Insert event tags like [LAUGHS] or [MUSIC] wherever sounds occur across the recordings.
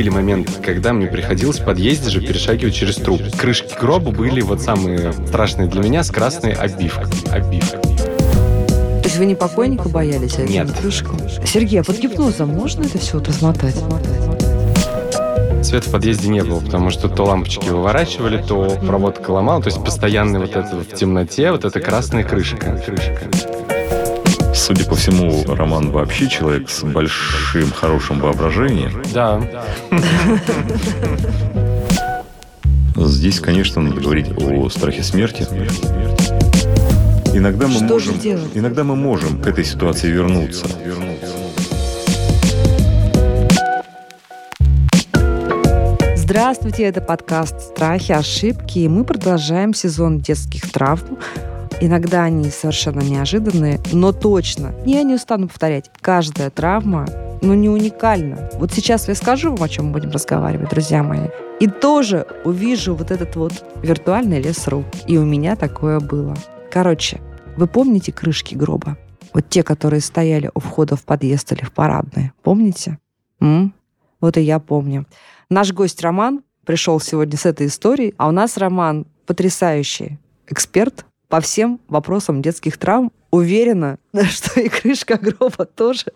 были моменты, когда мне приходилось в подъезде же перешагивать через труп. Крышки гроба были вот самые страшные для меня с красной обивкой. обивкой. То есть вы не покойника боялись, а Нет. крышку? Сергей, а под гипнозом можно это все вот размотать? Света в подъезде не было, потому что то лампочки выворачивали, то проводка ломала, то есть постоянно вот это в темноте, вот эта красная крышка. крышка. Судя по всему, Роман вообще человек с большим хорошим воображением. Да. Здесь, конечно, надо говорить о страхе смерти. Иногда мы Что же можем, иногда мы можем к этой ситуации вернуться. Здравствуйте, это подкаст «Страхи, ошибки», и мы продолжаем сезон детских травм. Иногда они совершенно неожиданные, но точно, я не устану повторять, каждая травма, ну, не уникальна. Вот сейчас я скажу вам, о чем мы будем разговаривать, друзья мои, и тоже увижу вот этот вот виртуальный лес рук. И у меня такое было. Короче, вы помните крышки гроба? Вот те, которые стояли у входа в подъезд или в парадные. Помните? М? Вот и я помню. Наш гость Роман пришел сегодня с этой историей, а у нас Роман потрясающий эксперт по всем вопросам детских травм. Уверена, [LAUGHS] что и крышка гроба тоже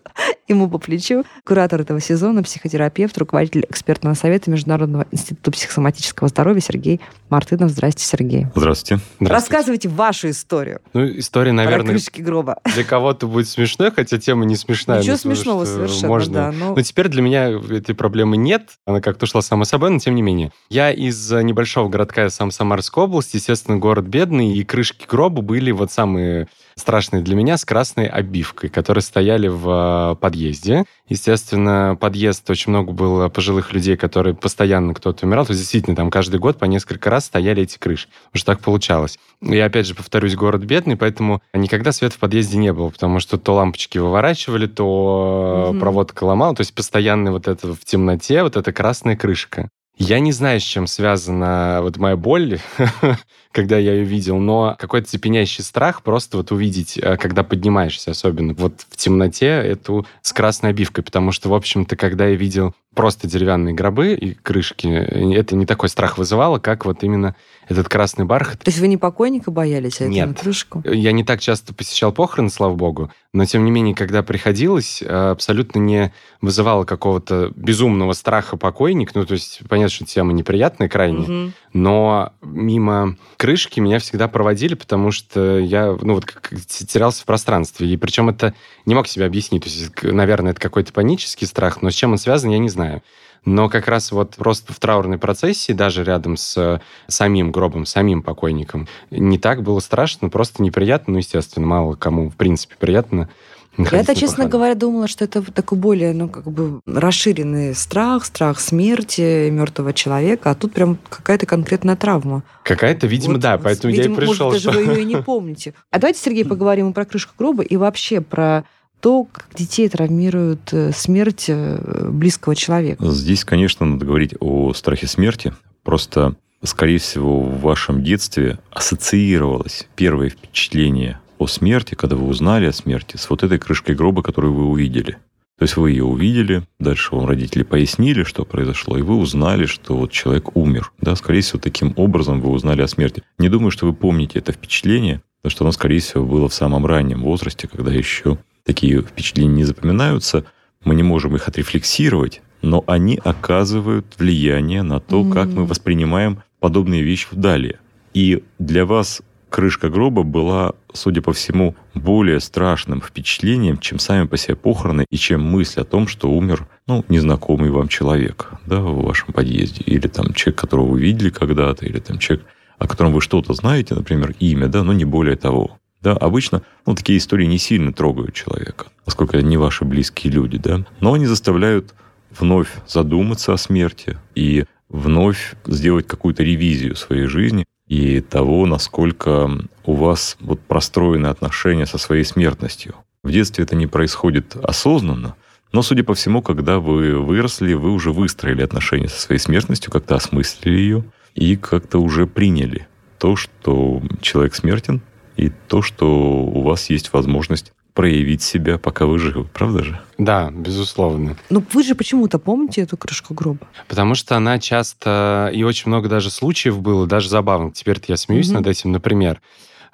ему по плечу. Куратор этого сезона, психотерапевт, руководитель экспертного совета Международного института психосоматического здоровья Сергей Мартынов. Здрасте, Сергей. Здравствуйте. Здравствуйте. Рассказывайте вашу историю Ну, история, про наверное, крышки гроба. для кого-то будет смешной, хотя тема не смешная. Ничего потому смешного совершенно, можно. да. но- Но теперь для меня этой проблемы нет. Она как-то ушла сама собой, но тем не менее. Я из э, небольшого городка, я сам Самарской области, естественно, город бедный, и крышки гроба были вот самые страшные для меня с красной обивкой, которые стояли в э, подъезде. Естественно, подъезд, очень много было пожилых людей, которые постоянно кто-то умирал. То есть, действительно, там каждый год по несколько раз стояли эти крыши. Потому что так получалось. И опять же, повторюсь, город бедный, поэтому никогда света в подъезде не было, потому что то лампочки выворачивали, то Мгм. проводка ломала, то есть постоянно вот это в темноте, вот эта красная крышка. Я не знаю, с чем связана вот моя боль, [LAUGHS] когда я ее видел, но какой-то цепенящий страх просто вот увидеть, э, когда поднимаешься, особенно вот в темноте, эту с красной обивкой, потому что, в общем-то, когда я видел просто деревянные гробы и крышки, э, это не такой страх вызывало, как вот именно этот красный бархат. То есть вы не покойника боялись, а Нет. крышку? Я не так часто посещал похороны, слава богу, но тем не менее, когда приходилось, э, абсолютно не вызывало какого-то безумного страха покойник. Ну, то есть, понятно, что тема неприятная крайне, Мгм. но мимо крышки меня всегда проводили, потому что я, ну, вот как терялся в пространстве. И причем это не мог себе объяснить. То есть, наверное, это какой-то панический страх, но с чем он связан, я не знаю. Но как раз вот просто в траурной процессии, даже рядом с э, самим гробом, самим покойником, не так было страшно, просто неприятно, ну, естественно, мало кому, в принципе, приятно. Я-то, на честно говоря, думала, что это такой более, ну, как бы расширенный страх, страх смерти мертвого человека, а тут прям какая-то конкретная травма. Какая-то, видимо, Вот, да, поэтому видимо, я и пришел. Может, даже что- вы ее и не помните. А давайте, Сергей, [LAUGHS] поговорим и про крышку гроба, и вообще про то, как детей травмирует э, смерть э, близкого человека. Здесь, конечно, надо говорить о страхе смерти. Просто, скорее всего, в вашем детстве ассоциировалось первое впечатление о смерти, когда вы узнали о смерти, с вот этой крышкой гроба, которую вы увидели. То есть вы ее увидели, дальше вам родители пояснили, что произошло, и вы узнали, что вот человек умер. Да, скорее всего, таким образом вы узнали о смерти. Не думаю, что вы помните это впечатление, потому что оно, скорее всего, было в самом раннем возрасте, когда еще такие впечатления не запоминаются. Мы не можем их отрефлексировать, но они оказывают влияние на то, как мы воспринимаем подобные вещи далее. И для вас крышка гроба была, судя по всему, более страшным впечатлением, чем сами по себе похороны и чем мысль о том, что умер ну, незнакомый вам человек да, в вашем подъезде. Или там человек, которого вы видели когда-то, или там человек, о котором вы что-то знаете, например, имя, да, но не более того. Да, обычно ну, такие истории не сильно трогают человека, поскольку не ваши близкие люди, да, но они заставляют вновь задуматься о смерти и вновь сделать какую-то ревизию своей жизни и того, насколько у вас вот простроены отношения со своей смертностью. В детстве это не происходит осознанно, но, судя по всему, когда вы выросли, вы уже выстроили отношения со своей смертностью, как-то осмыслили ее и как-то уже приняли то, что человек смертен, и то, что у вас есть возможность проявить себя, пока вы живы, правда же? Да, безусловно. Но вы же почему-то помните эту крышку гроба? Потому что она часто, и очень много даже случаев было, даже забавных. Теперь-то я смеюсь Мгм. над этим. Например,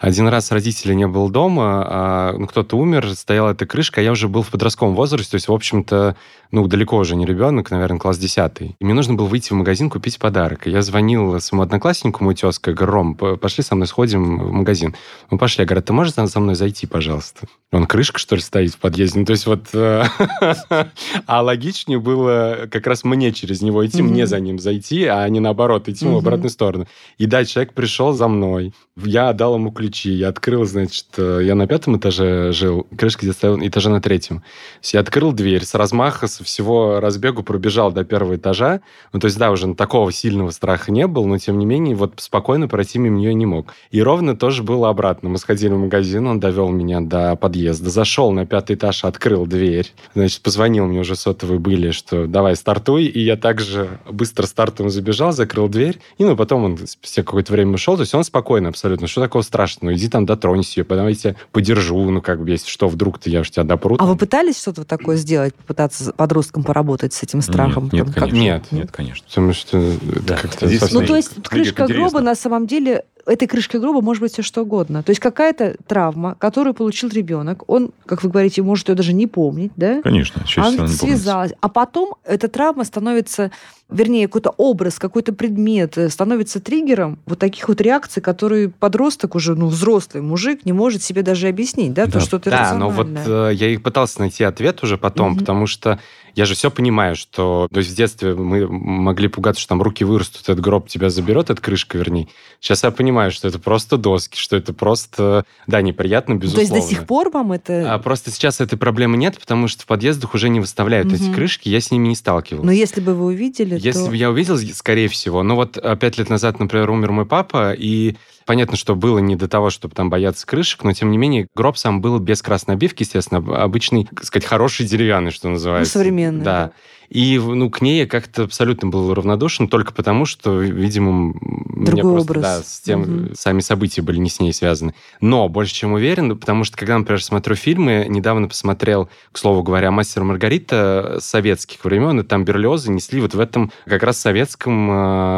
один раз родители не был дома, а, ну, кто-то умер, стояла эта крышка, а я уже был в подростковом возрасте, то есть, в общем-то, ну, далеко уже не ребенок, наверное, класс 10. И мне нужно было выйти в магазин купить подарок. И я звонил своему однокласснику, мой тезка, говорю, Ром, пошли со мной сходим в магазин. Мы пошли. Я говорю, «А ты можешь за мной зайти, пожалуйста? Он, крышка, что ли, стоит в подъезде? Ну, то есть вот... э, [LAUGHS] А логичнее было как раз мне через него идти, мне за ним зайти, а не наоборот, идти в обратную сторону. И да, человек пришел за мной. Я отдал ему ключи. Я открыл, значит, э, я на пятом этаже жил, крышка где стояла, этаже на третьем. То есть я открыл дверь, с размаха, со всего разбегу пробежал до первого этажа. Ну, то есть, да, уже такого сильного страха не было, но, тем не менее, вот спокойно пройти мимо нее не мог. И ровно тоже было обратно. Мы сходили в магазин, он довел меня до подъезда, зашел на пятый этаж, открыл дверь. Значит, позвонил мне уже сотовые были, что давай стартуй. И я также быстро стартом забежал, закрыл дверь. И, ну, потом он спустя какое-то время ушел. То есть он спокойно абсолютно. Что такого страшного? Иди там дотронься ее, потом я тебя подержу. Ну, как бы, если что, вдруг-то я уж тебя допру. А вы пытались что-то такое сделать, попытаться с подростком поработать с этим страхом? Нет, нет, конечно. Нет. Нет, конечно. Потому что это Да. как-то Ну, то есть крышка гроба на самом деле этой крышкой гроба может быть все что угодно. То есть какая-то травма, которую получил ребенок, он, как вы говорите, может ее даже не помнить, да? Конечно, Она не помнится. связалась. А потом эта травма становится, вернее, какой-то образ, какой-то предмет э, становится триггером вот таких вот реакций, которые подросток уже, ну, взрослый мужик не может себе даже объяснить, да, то, Да. что это Да, но вот э, я и пытался найти ответ уже потом, Мгм. потому что я же все понимаю, что... То есть в детстве мы могли пугаться, что там руки вырастут, этот гроб тебя заберет, эта крышка, вернее. Сейчас я понимаю, что это просто доски, что это просто... Да, неприятно, Ну, то безусловно. есть до сих пор вам это... А просто сейчас этой проблемы нет, потому что в подъездах уже не выставляют эти Мгм. крышки, я с ними не сталкивался. Но если бы вы увидели, Если то... бы я увидел, скорее всего. Ну вот э, пять лет назад, например, умер мой папа, и понятно, что было не до того, чтобы там бояться крышек, но тем не менее гроб сам был без красной обивки, естественно, об- обычный, так сказать, хороший деревянный, что называется. Ну, современный, Да. да. И ну, к ней я как-то абсолютно был равнодушен, только потому, что, видимо, Другой просто, образ. да, с тем, Мгм. сами события были не с ней связаны. Но больше чем уверен, ну, потому что, когда, например, смотрю фильмы, недавно посмотрел, к слову говоря, «Мастер Маргарита» советских времен, и там Берлиозы несли вот в этом как раз советском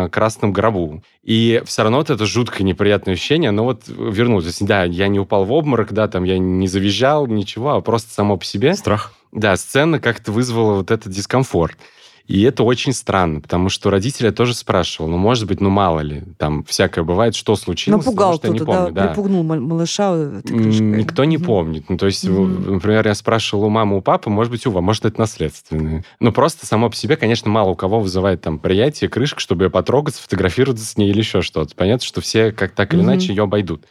э, красном гробу. И все равно вот это жуткое неприятное ощущение, оно вот вернулось. Да, я не упал в обморок, да, там я не завизжал, ничего, а просто само по себе. Страх. Да, сцена как-то вызвала вот этот дискомфорт. И это очень странно, потому что родители тоже спрашивал, ну, может быть, ну, мало ли, там всякое бывает, что случилось, Напугал потому что я не кто-то, да, помню. Да, припугнул мал- малыша крышкой. Никто не помнит. Ну, то есть, например, я спрашивал у мамы, у папы, может быть, у вас, может, это наследственное. Но просто само по себе, конечно, мало у кого вызывает там приятие, крышка, чтобы ее потрогать, сфотографироваться с ней или еще что-то. Понятно, что все как так или иначе ее обойдут.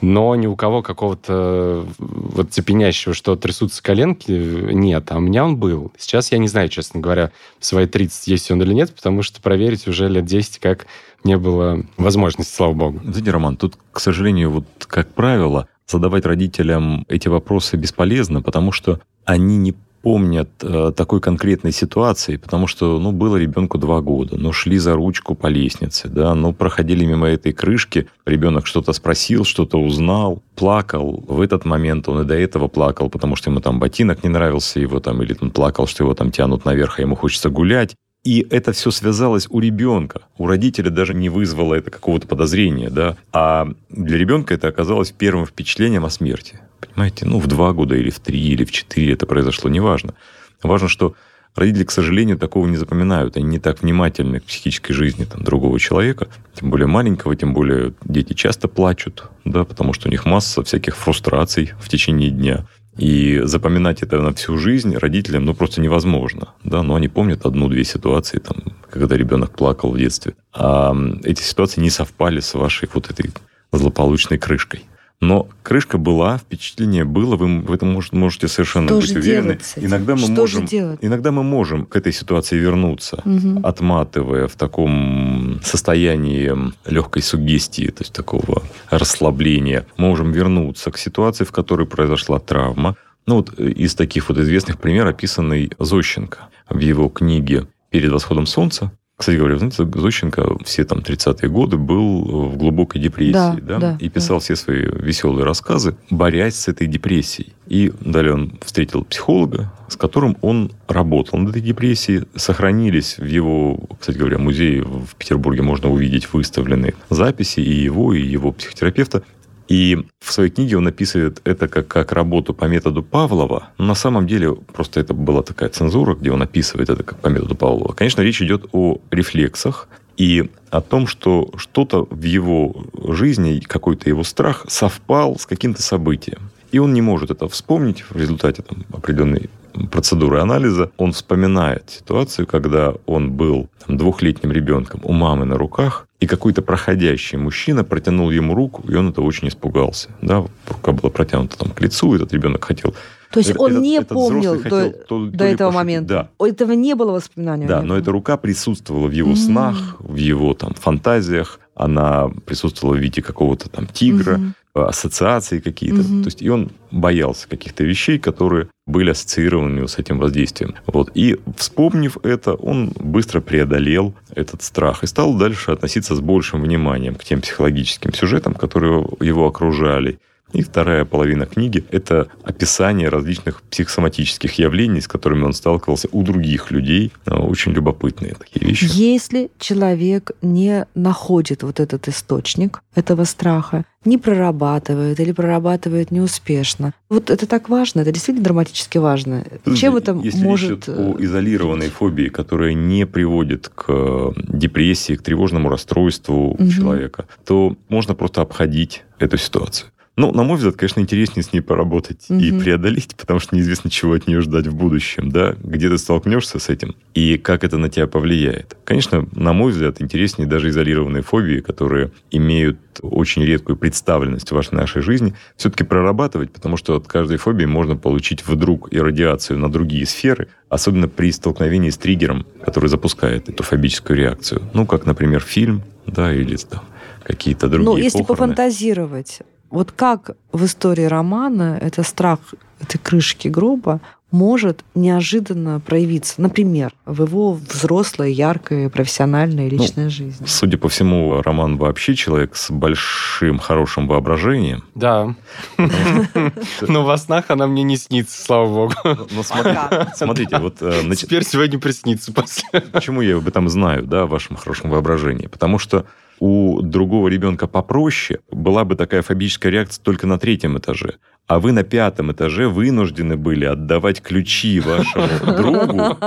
Но ни у кого какого-то вот цепенящего, что трясутся коленки, нет. А у меня он был. Сейчас я не знаю, честно говоря, в свои 30 есть он или нет, потому что проверить уже лет 10 как не было возможности, слава богу. Знаете, Роман, тут, к сожалению, вот как правило, задавать родителям эти вопросы бесполезно, потому что они не помнят э, такой конкретной ситуации, потому что, ну, было ребенку два года, ну, шли за ручку по лестнице, да, ну, проходили мимо этой крышки, ребенок что-то спросил, что-то узнал, плакал. В этот момент он и до этого плакал, потому что ему там ботинок не нравился, его там, или он плакал, что его там тянут наверх, а ему хочется гулять. И это все связалось у ребенка. У родителя даже не вызвало это какого-то подозрения, да. А для ребенка это оказалось первым впечатлением о смерти. Понимаете? Ну, в два года или в три, или в четыре это произошло, неважно. Важно, что родители, к сожалению, такого не запоминают. Они не так внимательны к психической жизни там, другого человека, тем более маленького, тем более дети часто плачут, да, потому что у них масса всяких фрустраций в течение дня. И запоминать это на всю жизнь родителям ну, просто невозможно. Да? Но они помнят одну-две ситуации, там, когда ребенок плакал в детстве. А эти ситуации не совпали с вашей вот этой злополучной крышкой. Но крышка была, впечатление было, вы в этом мож- можете совершенно Что быть же уверены. делать с этим? Иногда мы Что же можем, делать? иногда мы можем к этой ситуации вернуться, Мгм. отматывая в таком состоянии легкой сугестии, то есть такого расслабления, можем вернуться к ситуации, в которой произошла травма. Ну вот э, из таких вот известных примеров описанный Зощенко в его книге «Перед восходом солнца». Кстати говоря, знаете, Зощенко все там 30-е годы был в глубокой депрессии, да, да, да и писал да. все свои веселые рассказы, борясь с этой депрессией. И далее он встретил психолога, с которым он работал над этой депрессией. Сохранились в его, кстати говоря, музее в Петербурге можно увидеть выставленные записи и его, и его психотерапевта. И в своей книге он описывает это как, как работу по методу Павлова. Но на самом деле просто это была такая цензура, где он описывает это как по методу Павлова. Конечно, речь идет о рефлексах и о том, что что-то в его жизни, какой-то его страх совпал с каким-то событием. И он не может это вспомнить в результате там, определенной процедуры анализа. Он вспоминает ситуацию, когда он был там, двухлетним ребенком у мамы на руках, и какой-то проходящий мужчина протянул ему руку, и он это очень испугался. Да, рука была протянута там к лицу, этот ребенок хотел то есть он этот, не этот помнил до, то, до этого пошутить. момента. Да. Этого не было воспоминаний. Да, но эта рука присутствовала в его mm-hmm. снах, в его там фантазиях. Она присутствовала в виде какого-то там тигра, mm-hmm. ассоциации какие-то. Mm-hmm. То есть и он боялся каких-то вещей, которые были ассоциированы с этим воздействием. Вот. И вспомнив это, он быстро преодолел этот страх и стал дальше относиться с большим вниманием к тем психологическим сюжетам, которые его окружали. И вторая половина книги – это описание различных психосоматических явлений, с которыми он сталкивался у других людей. А, очень любопытные такие вещи. Если человек не находит вот этот источник этого страха, не прорабатывает или прорабатывает неуспешно. Вот это так важно, это действительно драматически важно. Слушайте, Чем это если может... Речь о э, изолированной фобии, которая не приводит к э, депрессии, к тревожному расстройству угу. человека, то можно просто обходить эту ситуацию. Ну, на мой взгляд, конечно, интереснее с ней поработать угу. и преодолеть, потому что неизвестно, чего от нее ждать в будущем, да, где ты столкнешься с этим и как это на тебя повлияет. Конечно, на мой взгляд, интереснее даже изолированные фобии, которые имеют очень редкую представленность в вашей нашей жизни, все-таки прорабатывать, потому что от каждой фобии можно получить вдруг и радиацию на другие сферы, особенно при столкновении с триггером, который запускает эту фобическую реакцию. Ну, как, например, фильм, да, или там, какие-то другие Ну, если похороны. пофантазировать, вот как в истории романа это страх этой крышки гроба может неожиданно проявиться, например, в его взрослой, яркой, профессиональной, ну, личной ну, жизни. Судя по всему, Роман вообще человек с большим, хорошим воображением. Да. [LAUGHS] Но во снах она мне не снится, слава богу. Но смотрите, вот... Э, Теперь сегодня приснится после. Почему я об этом знаю, да, о вашем хорошем воображении? Потому что у другого ребенка попроще была бы такая фобическая реакция только на третьем этаже а вы на пятом этаже вынуждены были отдавать ключи вашему [LAUGHS] другу.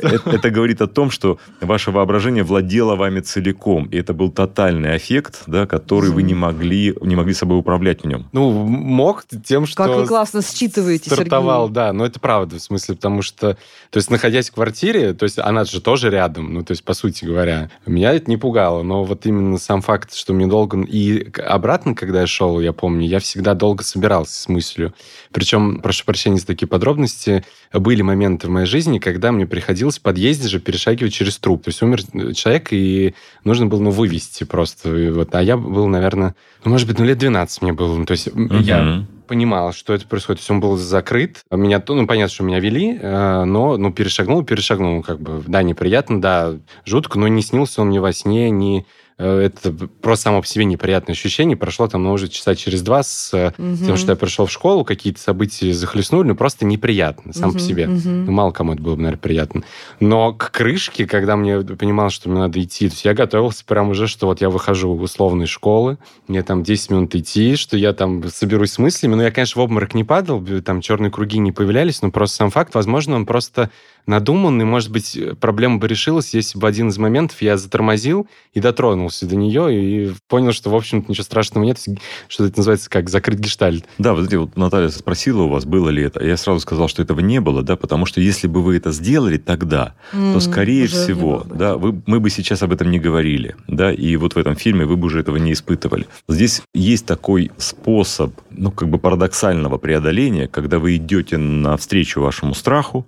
Это, это говорит о том, что ваше воображение владело вами целиком, и это был тотальный эффект, да, который вы не могли, не могли собой управлять в нем. Ну, мог тем, что... Как вы классно считываете, Стартовал, Сергей. да, но это правда, в смысле, потому что, то есть, находясь в квартире, то есть, она же тоже рядом, ну, то есть, по сути говоря, меня это не пугало, но вот именно сам факт, что мне долго... И обратно, когда я шел, я помню, я всегда долго собирался собирался с мыслью. Причем, прошу прощения за такие подробности, были моменты в моей жизни, когда мне приходилось в подъезде же перешагивать через труп. То есть умер человек, и нужно было, ну, вывести просто. И вот, а я был, наверное, ну, может быть, ну, лет 12 мне было. То есть угу. я понимал, что это происходит. То есть он был закрыт. Меня, ну, понятно, что меня вели, э, но, ну, перешагнул, перешагнул. Как бы, да, неприятно, да, жутко, но не снился он мне во сне, не Э, это просто само по себе неприятное ощущение. Прошло там, ну, уже часа через два с угу. тем, что я пришел в школу, какие-то события захлестнули, ну, просто неприятно сам угу, по себе. Угу. Ну, мало кому это было бы, наверное, приятно. Но к крышке, когда мне понимал, что мне надо идти, то есть я готовился прям уже, что вот я выхожу в условной школы, мне там 10 минут идти, что я там соберусь с мыслями. Ну, я, конечно, в обморок не падал, там черные круги не появлялись, но просто сам факт, возможно, он просто надуманный. Может быть, проблема бы решилась, если бы один из моментов я затормозил и дотронулся до нее, и понял, что, в общем-то, ничего страшного нет, что это называется как закрыть гештальт. Да, вот знаете, вот Наталья спросила у вас, было ли это. Я сразу сказал, что этого не было, да, потому что если бы вы это сделали тогда, mm, то, скорее всего, да, вы, мы бы сейчас об этом не говорили, да, и вот в этом фильме вы бы уже этого не испытывали. Здесь есть такой способ, ну, как бы парадоксального преодоления, когда вы идете навстречу вашему страху,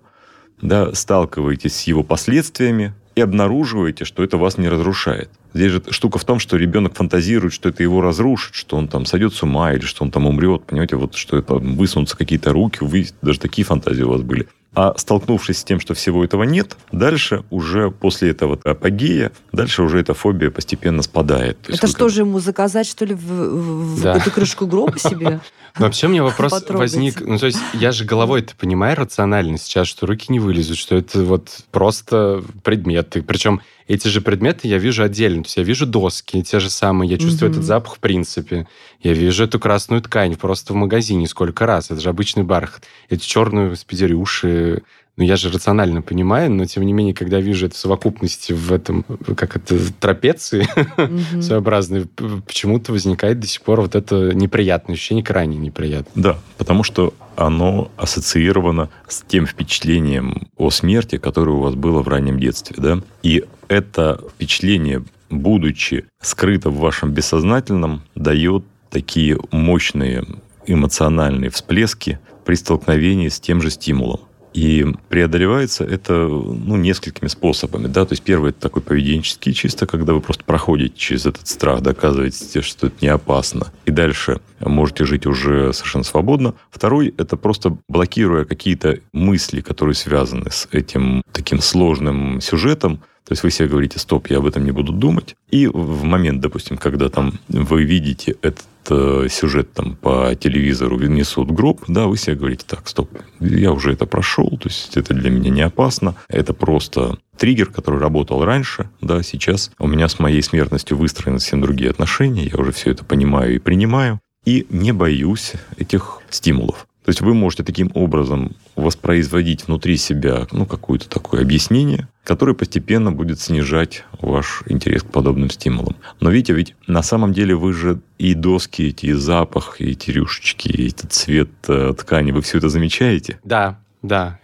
да, сталкиваетесь с его последствиями и обнаруживаете, что это вас не разрушает. Здесь же штука в том, что ребенок фантазирует, что это его разрушит, что он там сойдет с ума или что он там умрет. Понимаете, вот что это высунутся какие-то руки, вы даже такие фантазии у вас были. А столкнувшись с тем, что всего этого нет, дальше уже после этого апогея, дальше уже эта фобия постепенно спадает. То это что же ему заказать, что ли, в, в, да. эту крышку гроба себе? [LAUGHS] Вообще у меня вопрос возник. Ну, то есть я же головой это понимаю рационально сейчас, что руки не вылезут, что это вот просто предметы. Причем эти же предметы я вижу отдельно. То есть я вижу доски, те же самые, я чувствую mm-hmm. этот запах в принципе. Я вижу эту красную ткань просто в магазине сколько раз. Это же обычный бархат. Эти черные спидерюши, ну, я же рационально понимаю, но тем не менее, когда вижу это в совокупности в этом, как это, трапеции mm-hmm. [LAUGHS] своеобразной, почему-то возникает до сих пор вот это неприятное ощущение, крайне неприятное. Да, потому что оно ассоциировано с тем впечатлением о смерти, которое у вас было в раннем детстве, да? И это впечатление, будучи скрыто в вашем бессознательном, дает такие мощные эмоциональные всплески при столкновении с тем же стимулом. И преодолевается это ну, несколькими способами. Да? То есть первый это такой поведенческий чисто, когда вы просто проходите через этот страх, доказываете, что это не опасно. И дальше можете жить уже совершенно свободно. Второй это просто блокируя какие-то мысли, которые связаны с этим таким сложным сюжетом, то есть вы себе говорите, стоп, я об этом не буду думать. И в момент, допустим, когда там вы видите этот э, сюжет там по телевизору несут гроб, да, вы себе говорите, так, стоп, я уже это прошел, то есть это для меня не опасно, это просто триггер, который работал раньше, да, сейчас у меня с моей смертностью выстроены совсем другие отношения, я уже все это понимаю и принимаю, и не боюсь этих стимулов. То есть вы можете таким образом воспроизводить внутри себя ну, какое-то такое объяснение, которое постепенно будет снижать ваш интерес к подобным стимулам. Но видите, ведь на самом деле вы же и доски эти, и запах, и эти рюшечки, и этот цвет э, ткани, вы все это замечаете? Да, да.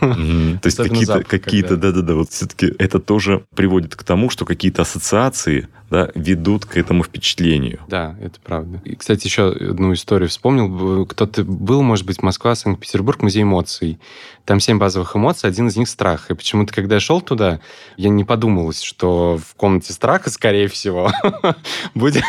То есть какие-то, какие-то, да-да-да, вот все-таки это тоже приводит к тому, что какие-то ассоциации да, ведут к этому впечатлению. Да, это правда. И, кстати, еще одну историю вспомнил. Кто-то был, может быть, Москва, Санкт-Петербург, музей эмоций. Там семь базовых эмоций, один из них страх. И почему-то, когда я шел туда, я не подумалось, что в комнате страха, скорее всего, [LAUGHS] будет...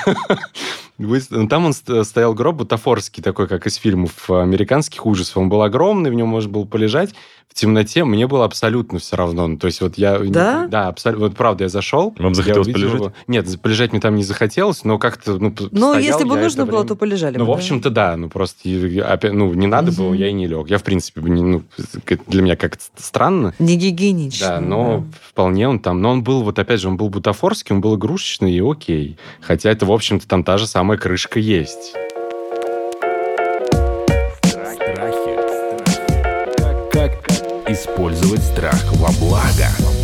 Ну, там он стоял гроб бутафорский, такой, как из фильмов американских ужасов. Он был огромный, в нем можно было полежать в темноте мне было абсолютно все равно. Ну, то есть вот я... Да? Да, абсолютно. Вот правда, я зашел. Вам захотелось увидел, полежать? Нет, полежать мне там не захотелось, но как-то... Ну, ну если бы нужно было, то полежали Ну, бы, в общем-то, да. Ну, просто опять, ну, не надо угу. было, я и не лег. Я, в принципе, не, ну, для меня как-то странно. Не гигиенично. Да, но да. вполне он там... Но он был, вот опять же, он был бутафорский, он был игрушечный и окей. Хотя это, в общем-то, там та же самая крышка есть. Использовать страх во благо.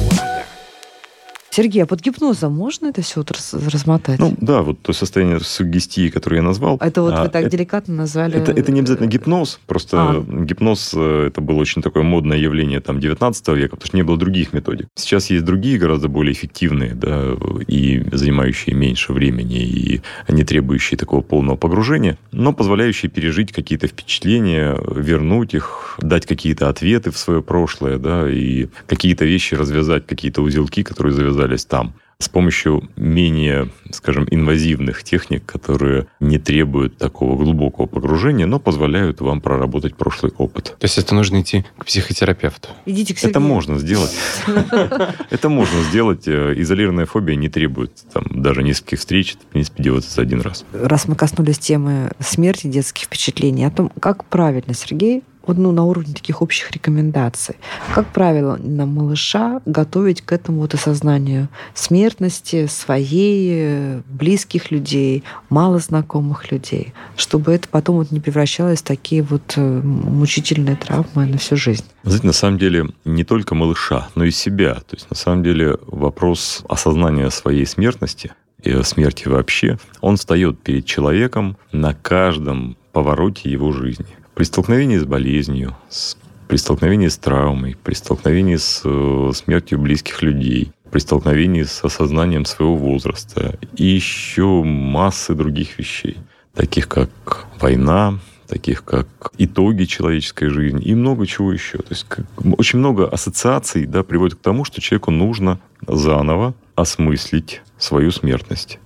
Сергей, а под гипнозом можно это все вот размотать? Ну да, вот то состояние сугестии, которое я назвал. Это вот а, вы так это, деликатно назвали. Это, это не обязательно гипноз, просто а. гипноз э, это было очень такое модное явление там 19 века, потому что не было других методик. Сейчас есть другие гораздо более эффективные, да, и занимающие меньше времени, и не требующие такого полного погружения, но позволяющие пережить какие-то впечатления, вернуть их, дать какие-то ответы в свое прошлое, да, и какие-то вещи развязать, какие-то узелки, которые завязали оказались там с помощью менее, скажем, инвазивных техник, которые не требуют такого глубокого погружения, но позволяют вам проработать прошлый опыт. То есть это нужно идти к психотерапевту? Идите к Сергею. [LAUGHS] Это можно сделать. Это можно сделать. Изолированная фобия не требует там, даже нескольких встреч. Это, в принципе, делается за один раз. Раз мы коснулись темы смерти, детских впечатлений, о том, как правильно, Сергей, вот, ну, на уровне таких общих рекомендаций. Как правило, на малыша готовить к этому вот осознанию смертности своей, близких людей, мало знакомых людей, чтобы это потом вот не превращалось в такие вот э, мучительные травмы на всю жизнь. Знаете, на самом деле не только малыша, но и себя. То есть на самом деле вопрос осознания своей смертности и смерти вообще, он встает перед человеком на каждом повороте его жизни. При столкновении с болезнью, с, при столкновении с травмой, при столкновении с э, смертью близких людей, при столкновении с осознанием своего возраста и еще массы других вещей, таких как война, таких как итоги человеческой жизни и много чего еще. То есть как, очень много ассоциаций да, приводит к тому, что человеку нужно заново осмыслить свою смертность.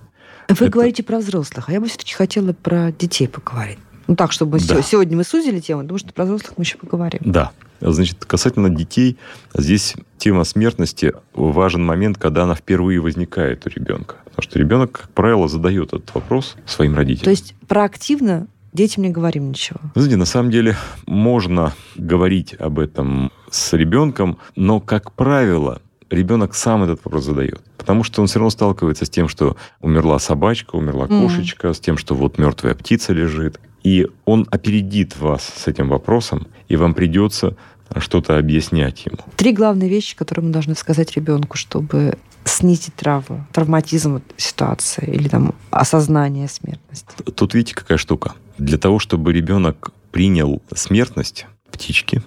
Вы Это... говорите про взрослых, а я бы все-таки хотела про детей поговорить. Ну так, чтобы да. сегодня мы сузили тему, потому что про взрослых мы еще поговорим. Да. Значит, касательно детей, здесь тема смертности важен момент, когда она впервые возникает у ребенка. Потому что ребенок, как правило, задает этот вопрос своим родителям. То есть проактивно детям не говорим ничего. Знаете, на самом деле можно говорить об этом с ребенком, но, как правило, ребенок сам этот вопрос задает. Потому что он все равно сталкивается с тем, что умерла собачка, умерла кошечка, mm. с тем, что вот мертвая птица лежит. И он опередит вас с этим вопросом, и вам придется что-то объяснять ему. Три главные вещи, которые мы должны сказать ребенку, чтобы снизить травму, травматизм ситуации или там осознание смертности. Тут видите, какая штука. Для того, чтобы ребенок принял смертность птички,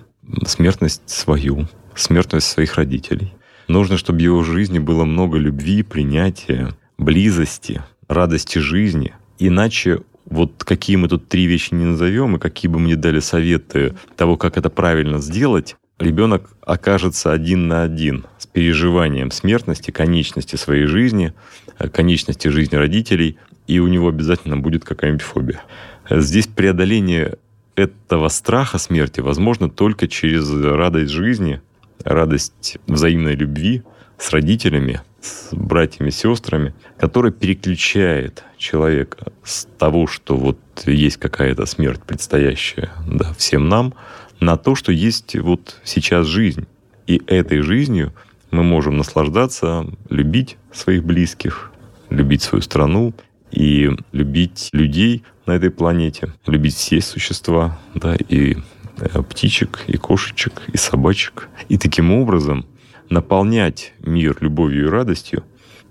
смертность свою, смертность своих родителей, нужно, чтобы в его жизни было много любви, принятия, близости, радости жизни. Иначе вот какие мы тут три вещи не назовем, и какие бы мне дали советы того, как это правильно сделать, ребенок окажется один на один с переживанием смертности, конечности своей жизни, э, конечности жизни родителей, и у него обязательно будет какая-нибудь фобия. Здесь преодоление этого страха смерти возможно только через радость жизни, радость взаимной любви с родителями, с братьями, сестрами, которая переключает человека с того, что вот есть какая-то смерть предстоящая да, всем нам, на то, что есть вот сейчас жизнь. И этой жизнью мы можем наслаждаться, любить своих близких, любить свою страну и любить людей на этой планете, любить все существа, да, и э, птичек, и кошечек, и собачек. И таким образом наполнять мир любовью и радостью,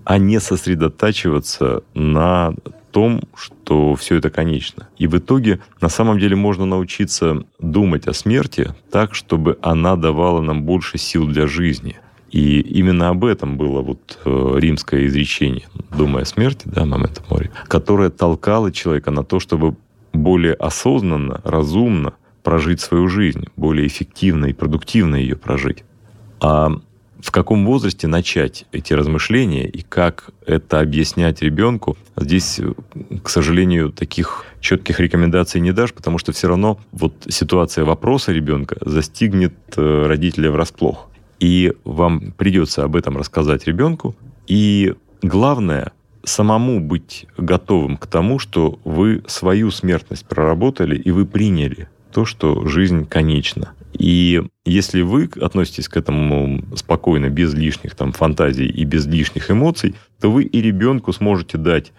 а не сосредотачиваться на том, что все это конечно. И в итоге на самом деле можно научиться думать о смерти так, чтобы она давала нам больше сил для жизни. И именно об этом было вот э, римское изречение, думая о смерти, да, момента моря, которое толкало человека на то, чтобы более осознанно, разумно прожить свою жизнь, более эффективно и продуктивно ее прожить. А в каком возрасте начать эти размышления и как это объяснять ребенку. Здесь, к сожалению, таких четких рекомендаций не дашь, потому что все равно вот ситуация вопроса ребенка застигнет э, родителя врасплох. И вам придется об этом рассказать ребенку. И главное, самому быть готовым к тому, что вы свою смертность проработали и вы приняли то, что жизнь конечна. И если вы относитесь к этому спокойно, без лишних там фантазий и без лишних эмоций, то вы и ребенку сможете дать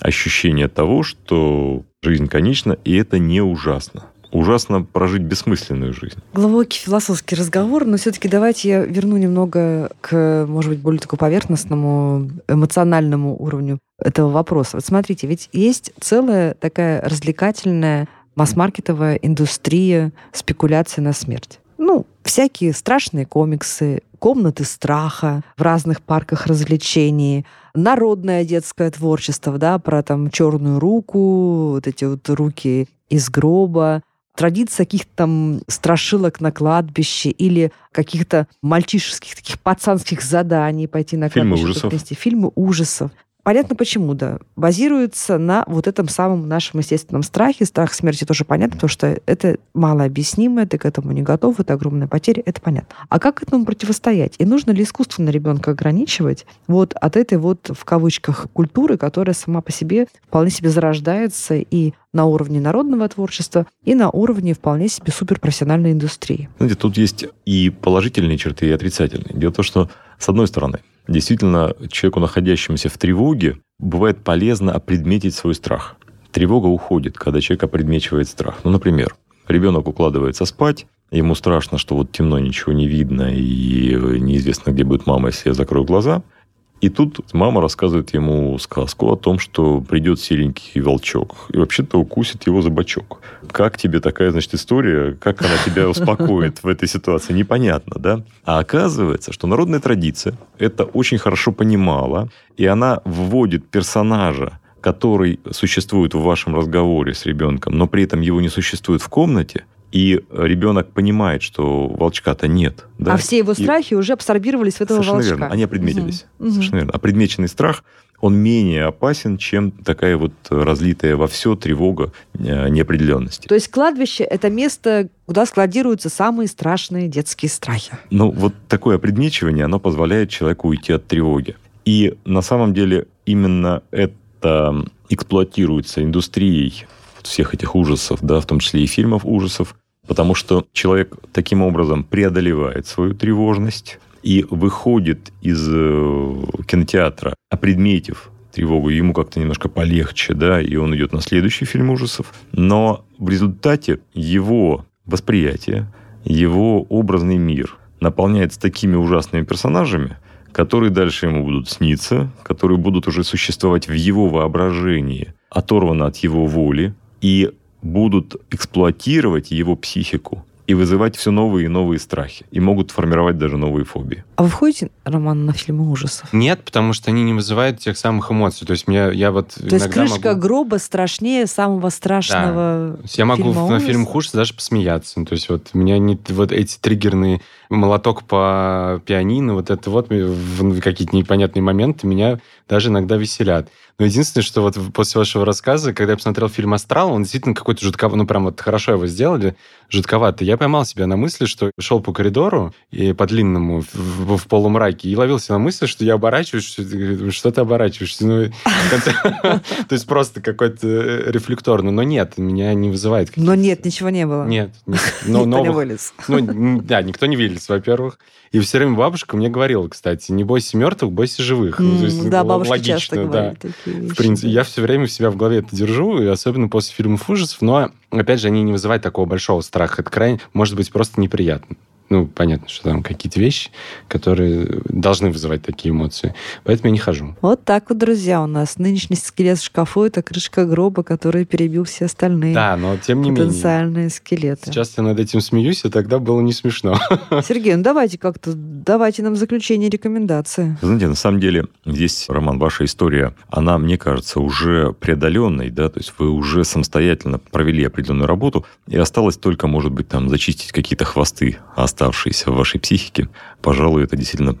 ощущение того, что жизнь конечна, и это не ужасно. Ужасно прожить бессмысленную жизнь. Глубокий философский разговор, но все-таки давайте я верну немного к, может быть, более такому поверхностному, эмоциональному уровню этого вопроса. Вот смотрите, ведь есть целая такая развлекательная масс-маркетовая индустрия спекуляции на смерть. Ну, всякие страшные комиксы, комнаты страха в разных парках развлечений, народное детское творчество, да, про там черную руку, вот эти вот руки из гроба, традиция каких-то там страшилок на кладбище или каких-то мальчишеских таких пацанских заданий пойти на Фильмы кладбище. ужасов. Фильмы ужасов. Понятно почему, да. Базируется на вот этом самом нашем естественном страхе. Страх смерти тоже понятно, потому что это малообъяснимое, ты к этому не готов, это огромная потеря, это понятно. А как этому противостоять? И нужно ли искусственно ребенка ограничивать вот от этой вот, в кавычках, культуры, которая сама по себе вполне себе зарождается и на уровне народного творчества, и на уровне вполне себе суперпрофессиональной индустрии. Знаете, тут есть и положительные черты, и отрицательные. Дело в том, что, с одной стороны, действительно человеку, находящемуся в тревоге, бывает полезно опредметить свой страх. Тревога уходит, когда человек опредмечивает страх. Ну, например, ребенок укладывается спать, ему страшно, что вот темно, ничего не видно, и неизвестно, где будет мама, если я закрою глаза – и тут мама рассказывает ему сказку о том, что придет серенький волчок и вообще-то укусит его за бочок. Как тебе такая, значит, история? Как она тебя успокоит в этой ситуации? Непонятно, да? А оказывается, что народная традиция это очень хорошо понимала, и она вводит персонажа, который существует в вашем разговоре с ребенком, но при этом его не существует в комнате, и ребенок понимает, что волчка-то нет. Да? А все его страхи и... уже абсорбировались в этого Совершенно волчка. верно. Они опредметились. Угу. Совершенно верно. А предмеченный страх он менее опасен, чем такая вот разлитая во все тревога э, неопределенности. То есть кладбище – это место, куда складируются самые страшные детские страхи. Ну, вот такое предмечивание, оно позволяет человеку уйти от тревоги. И на самом деле именно это эксплуатируется индустрией всех этих ужасов, да, в том числе и фильмов ужасов, потому что человек таким образом преодолевает свою тревожность, и выходит из э, кинотеатра, опредметив тревогу, ему как-то немножко полегче, да, и он идет на следующий фильм ужасов. Но в результате его восприятие, его образный мир наполняется такими ужасными персонажами, которые дальше ему будут сниться, которые будут уже существовать в его воображении, оторваны от его воли, и будут эксплуатировать его психику и вызывать все новые и новые страхи. И могут формировать даже новые фобии. А вы входите, Роман, на фильмы ужасов? Нет, потому что они не вызывают тех самых эмоций. То есть меня, я вот То есть крышка могу... гроба страшнее самого страшного да. Я могу на фильм ужасов даже посмеяться. То есть вот меня не вот эти триггерные молоток по пианино, вот это вот в какие-то непонятные моменты меня даже иногда веселят. Но единственное, что вот после вашего рассказа, когда я посмотрел фильм «Астрал», он действительно какой-то жутковатый, ну, прям вот хорошо его сделали, жутковатый. Я поймал себя на мысли, что шел по коридору и по длинному в, в полумраке и ловился на мысли, что я оборачиваюсь, что ты оборачиваешься? Ну, [LAUGHS] то есть просто какой-то э, рефлекторно. Но нет, меня не вызывает. Но нет, ничего не было. Нет. [LAUGHS] Никто не вылез. Ну, да, никто не вылез, во-первых. И все время бабушка мне говорила, кстати, не бойся мертвых, бойся живых. Mm, ну, есть, да, бабушка логично, часто да. говорит такие вещи. В принципе, я все время в себя в голове это держу, и особенно после фильмов ужасов, но, опять же, они не вызывают такого большого страха. Это крайне, может быть, просто неприятно. Ну, понятно, что там какие-то вещи, которые должны вызывать такие эмоции. Поэтому я не хожу. Вот так вот, друзья, у нас нынешний скелет в шкафу — это крышка гроба, который перебил все остальные да, но тем не потенциальные менее. скелеты. Сейчас я над этим смеюсь, и тогда было не смешно. [LAUGHS] Сергей, ну давайте как-то, давайте нам заключение рекомендации. Знаете, на самом деле, здесь, Роман, ваша история, она, мне кажется, уже преодоленной, да, то есть вы уже самостоятельно провели определенную работу, и осталось только, может быть, там, зачистить какие-то хвосты, оставшиеся в вашей психике, пожалуй, это действительно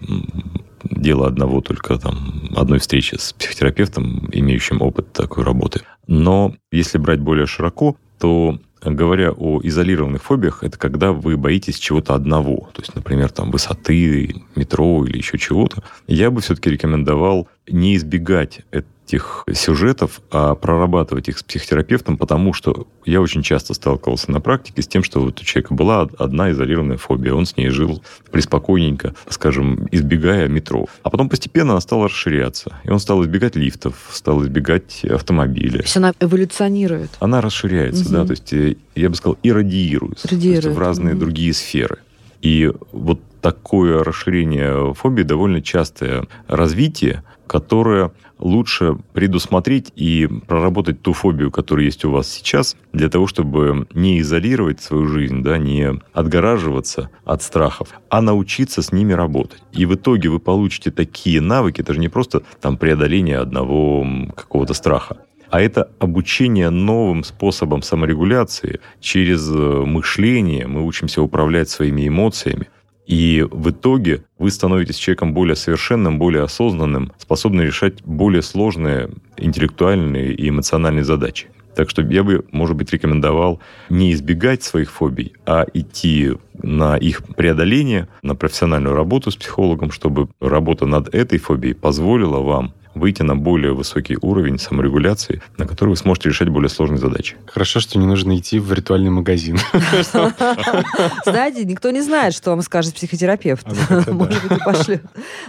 дело одного только там одной встречи с психотерапевтом, имеющим опыт такой работы. Но если брать более широко, то говоря о изолированных фобиях, это когда вы боитесь чего-то одного, то есть, например, там высоты, метро или еще чего-то. Я бы все-таки рекомендовал не избегать этих сюжетов, а прорабатывать их с психотерапевтом, потому что я очень часто сталкивался на практике с тем, что вот у человека была одна изолированная фобия, он с ней жил приспокойненько, скажем, избегая метро. А потом постепенно она стала расширяться, и он стал избегать лифтов, стал избегать автомобиля. То есть она эволюционирует? Она расширяется, угу. да, то есть э, я бы сказал, иррадиируется, радиирует. то есть в разные угу. другие сферы. И вот такое расширение фобии довольно частое развитие, которое лучше предусмотреть и проработать ту фобию, которая есть у вас сейчас, для того, чтобы не изолировать свою жизнь, да, не отгораживаться от страхов, а научиться с ними работать. И в итоге вы получите такие навыки, это же не просто там преодоление одного какого-то страха, а это обучение новым способам саморегуляции через э, мышление. Мы учимся управлять своими эмоциями. И в итоге вы становитесь человеком более совершенным, более осознанным, способным решать более сложные интеллектуальные и эмоциональные задачи. Так что я бы, может быть, рекомендовал не избегать своих фобий, а идти на их преодоление, на профессиональную работу с психологом, чтобы работа над этой фобией позволила вам выйти на более высокий уровень саморегуляции, на который вы сможете решать более сложные задачи. Хорошо, что не нужно идти в ритуальный магазин. [LAUGHS] Знаете, никто не знает, что вам скажет психотерапевт. А Может быть, и пошлет.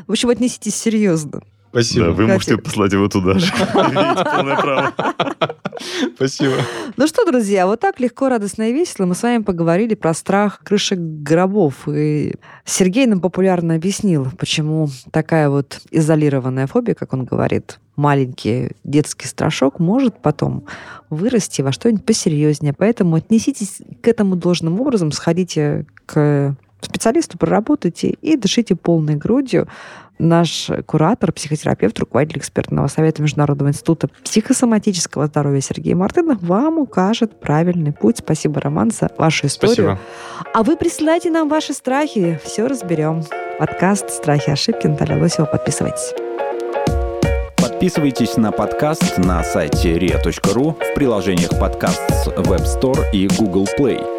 В общем, отнеситесь серьезно. Спасибо. Да, вы Катя. можете послать его туда же. [LAUGHS] Имеете полное право. Спасибо. Ну что, друзья, вот так легко, радостно и весело мы с вами поговорили про страх крышек гробов. И Сергей нам популярно объяснил, почему такая вот изолированная фобия, как он говорит, маленький детский страшок может потом вырасти во что-нибудь посерьезнее. Поэтому отнеситесь к этому должным образом, сходите к специалисту, проработайте и дышите полной грудью наш куратор, психотерапевт, руководитель экспертного совета Международного института психосоматического здоровья Сергей Мартынов вам укажет правильный путь. Спасибо, Роман, за вашу историю. Спасибо. А вы присылайте нам ваши страхи, все разберем. Подкаст «Страхи и ошибки» Наталья Лосева. Подписывайтесь. Подписывайтесь на подкаст на сайте ria.ru в приложениях подкаст с Web Store и Google Play.